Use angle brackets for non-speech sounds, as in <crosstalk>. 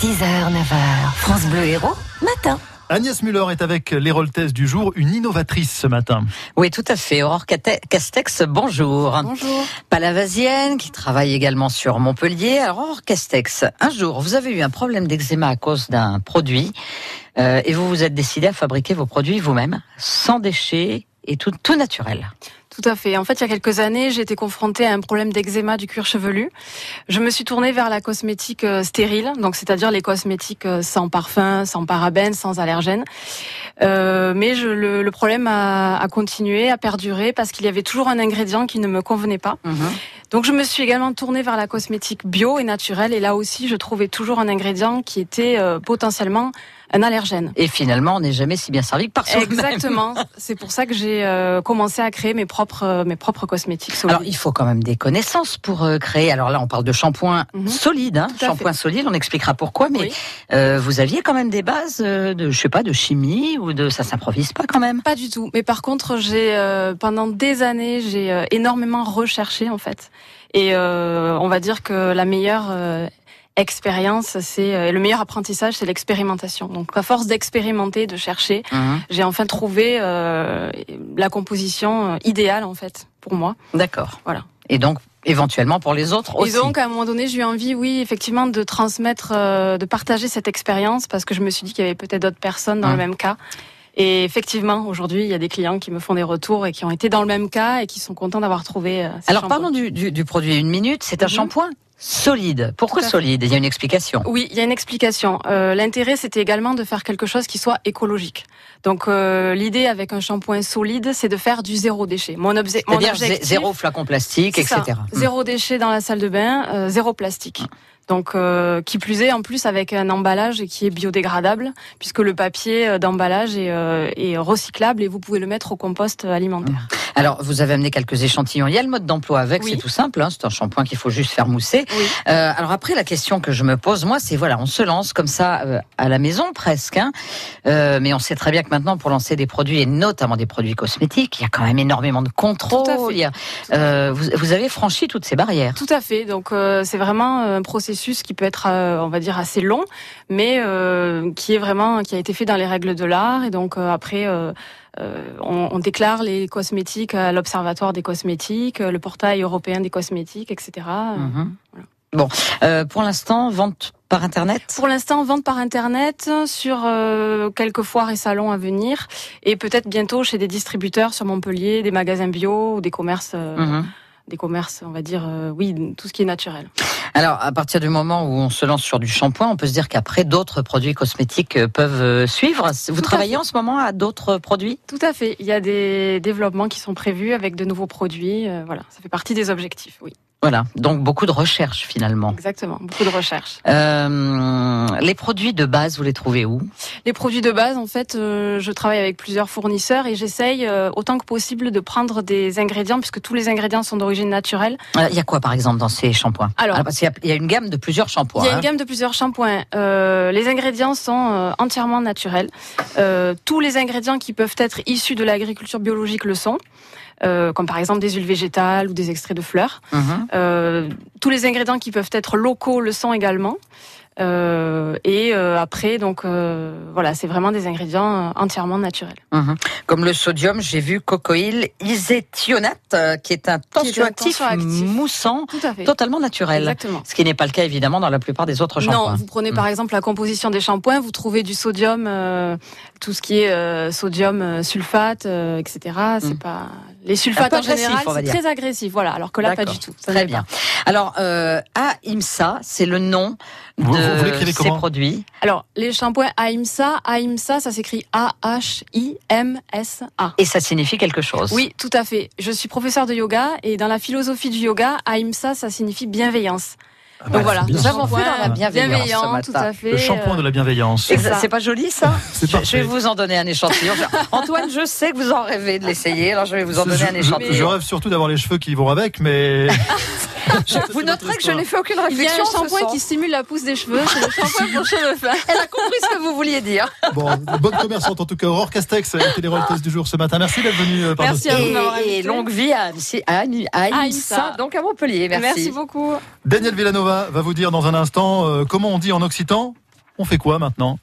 6h, 9h, France Bleu Héros, matin. Agnès Muller est avec l'héroltesse du jour, une innovatrice ce matin. Oui, tout à fait. Aurore Castex, bonjour. Bonjour. Palavasienne, qui travaille également sur Montpellier. Alors, Aurore Castex, un jour, vous avez eu un problème d'eczéma à cause d'un produit euh, et vous vous êtes décidé à fabriquer vos produits vous-même, sans déchets et tout, tout naturel. Tout à fait. En fait, il y a quelques années, j'ai été confrontée à un problème d'eczéma du cuir chevelu. Je me suis tournée vers la cosmétique euh, stérile, donc c'est-à-dire les cosmétiques euh, sans parfum, sans parabènes, sans allergènes. Euh, mais je, le, le, problème a, a, continué, a perduré parce qu'il y avait toujours un ingrédient qui ne me convenait pas. Mmh. Donc je me suis également tournée vers la cosmétique bio et naturelle et là aussi je trouvais toujours un ingrédient qui était euh, potentiellement un allergène. Et finalement, on n'est jamais si bien servi que par soi-même. Exactement. <laughs> C'est pour ça que j'ai euh, commencé à créer mes propres euh, mes propres cosmétiques solides. Alors, il faut quand même des connaissances pour euh, créer. Alors là, on parle de shampoing mm -hmm. solide, hein, shampoing solide. On expliquera pourquoi. Mais Oui. euh, vous aviez quand même des bases de, je sais pas, de chimie ou de ça s'improvise pas quand même? Pas du tout. Mais par contre, j'ai euh, pendant des années, j'ai énormément recherché en fait. Et euh, on va dire que la meilleure euh, expérience, c'est euh, le meilleur apprentissage, c'est l'expérimentation. Donc, à force d'expérimenter, de chercher, Mhm. j'ai enfin trouvé euh, la composition euh, idéale en fait pour moi. D'accord. Voilà. Et donc, éventuellement pour les autres aussi. Et donc, à un moment donné, j'ai eu envie, oui, effectivement, de transmettre, euh, de partager cette expérience parce que je me suis dit qu'il y avait peut-être d'autres personnes dans Hum. le même cas. Et effectivement, aujourd'hui, il y a des clients qui me font des retours et qui ont été dans le même cas et qui sont contents d'avoir trouvé. ces Alors parlons du, du, du produit une minute. C'est un Mhm. shampoing solide. Pourquoi solide? Il y a une explication. Oui, il y a une explication. Euh, L'intérêt, c'était également de faire quelque chose qui soit écologique. Donc, euh, l'idée avec un shampoing solide, c'est de faire du zéro déchet. Mon, obje- mon objectif, zé- zéro flacon plastique, ça. etc. Zéro déchet dans la salle de bain, euh, zéro plastique. Donc, euh, qui plus est, en plus avec un emballage qui est biodégradable, puisque le papier euh, d'emballage est, euh, est recyclable et vous pouvez le mettre au compost alimentaire. Alors, vous avez amené quelques échantillons. Il y a le mode d'emploi avec, Oui. c'est tout simple. hein, c'est un shampoing qu'il faut juste faire mousser. Oui. Euh, alors après, la question que je me pose, moi, c'est voilà, on se lance comme ça à la maison presque, hein, mais on sait très bien que maintenant, pour lancer des produits et notamment des produits cosmétiques, il y a quand même énormément de contrôle. Tout à fait. Il y a- vous, vous avez franchi toutes ces barrières. Tout à fait. Donc c'est vraiment un processus qui peut être, euh, on va dire, assez long, mais euh, qui est vraiment, qui a été fait dans les règles de l'art. Et donc euh, après, euh, on, on déclare les cosmétiques à l'Observatoire des cosmétiques, le portail européen des cosmétiques, etc. Mhm. voilà. Bon, euh, pour l'instant, vente par internet? Pour l'instant, vente par internet sur euh, quelques foires et salons à venir, et peut-être bientôt chez des distributeurs sur Montpellier, des magasins bio ou des commerces, Mhm. Des commerces, on va dire, euh, oui, tout ce qui est naturel. Alors, à partir du moment où on se lance sur du shampoing, on peut se dire qu'après d'autres produits cosmétiques euh, peuvent euh, suivre. Vous travaillez en ce moment à d'autres produits? Tout à fait. Il y a des développements qui sont prévus avec de nouveaux produits. euh, voilà, ça fait partie des objectifs. Oui, Voilà, donc beaucoup de recherche finalement. exactement. Beaucoup de recherche. Euh, les produits de base, vous les trouvez où? Les produits de base, en fait, euh, je travaille avec plusieurs fournisseurs et j'essaye euh, autant que possible de prendre des ingrédients, puisque tous les ingrédients sont d'origine naturelle. Euh, Il y a quoi par exemple dans ces shampoings? Alors, parce qu'il y y, a une gamme de plusieurs shampoings. Il y a hein. une gamme de plusieurs shampoings. Les ingrédients sont entièrement naturels. Tous les ingrédients qui peuvent être issus de l'agriculture biologique le sont, euh, comme par exemple des huiles végétales ou des extraits de fleurs. Mhm. Euh, tous les ingrédients qui peuvent être locaux le sont également. Euh, et euh, après, donc euh, voilà, c'est vraiment des ingrédients euh, entièrement naturels. Mhm. Comme le sodium, j'ai vu cocoïl iséthionate, euh, qui est un tensioactif, moussant, totalement naturel. Exactement. Ce qui n'est pas le cas évidemment dans la plupart des autres shampoings. Non, vous prenez par exemple la composition des shampoings, vous trouvez du sodium, euh, tout ce qui est euh, sodium sulfate, euh, etc. C'est pas les sulfates peu en général, on va c'est dire. très agressif. Voilà, alors que là pas du tout. Ça Très bien. pas. Alors, euh, AIMSA, c'est le nom Vous- de vous- ces produits. Alors les shampoings Aimsa, Aimsa, ça s'écrit A H I M S A. Et ça signifie quelque chose. Oui, tout à fait. Je suis professeur de yoga et dans la philosophie du yoga, Aimsa, ça signifie bienveillance. Ah Donc bah, voilà, c'est bien nous avons fait dans la bienveillance ce matin. tout à fait. Le shampoing de la bienveillance. C'est pas joli ça? Je, vais vous en donner un échantillon. <laughs> Antoine, je sais que vous en rêvez de l'essayer, alors je vais vous en donner un Je- échantillon. je rêve surtout d'avoir les cheveux qui vont avec, mais <laughs> vous noterez que je n'ai fait aucune Il y a réflexion. un shampoing qui stimule la pousse des cheveux, c'est le shampoing pour cheveux fins. Elle a compris ce que vous vouliez dire. bon, bonne commerçante en tout cas. Aurore Castex les test du jour ce matin. Merci d'être venue euh, par Merci notre à vous Et, longue vie à, à, à, IMSA, donc à Montpellier. Merci. Merci beaucoup. Daniel Villanova va vous dire dans un instant euh, comment on dit en occitan On fait quoi maintenant?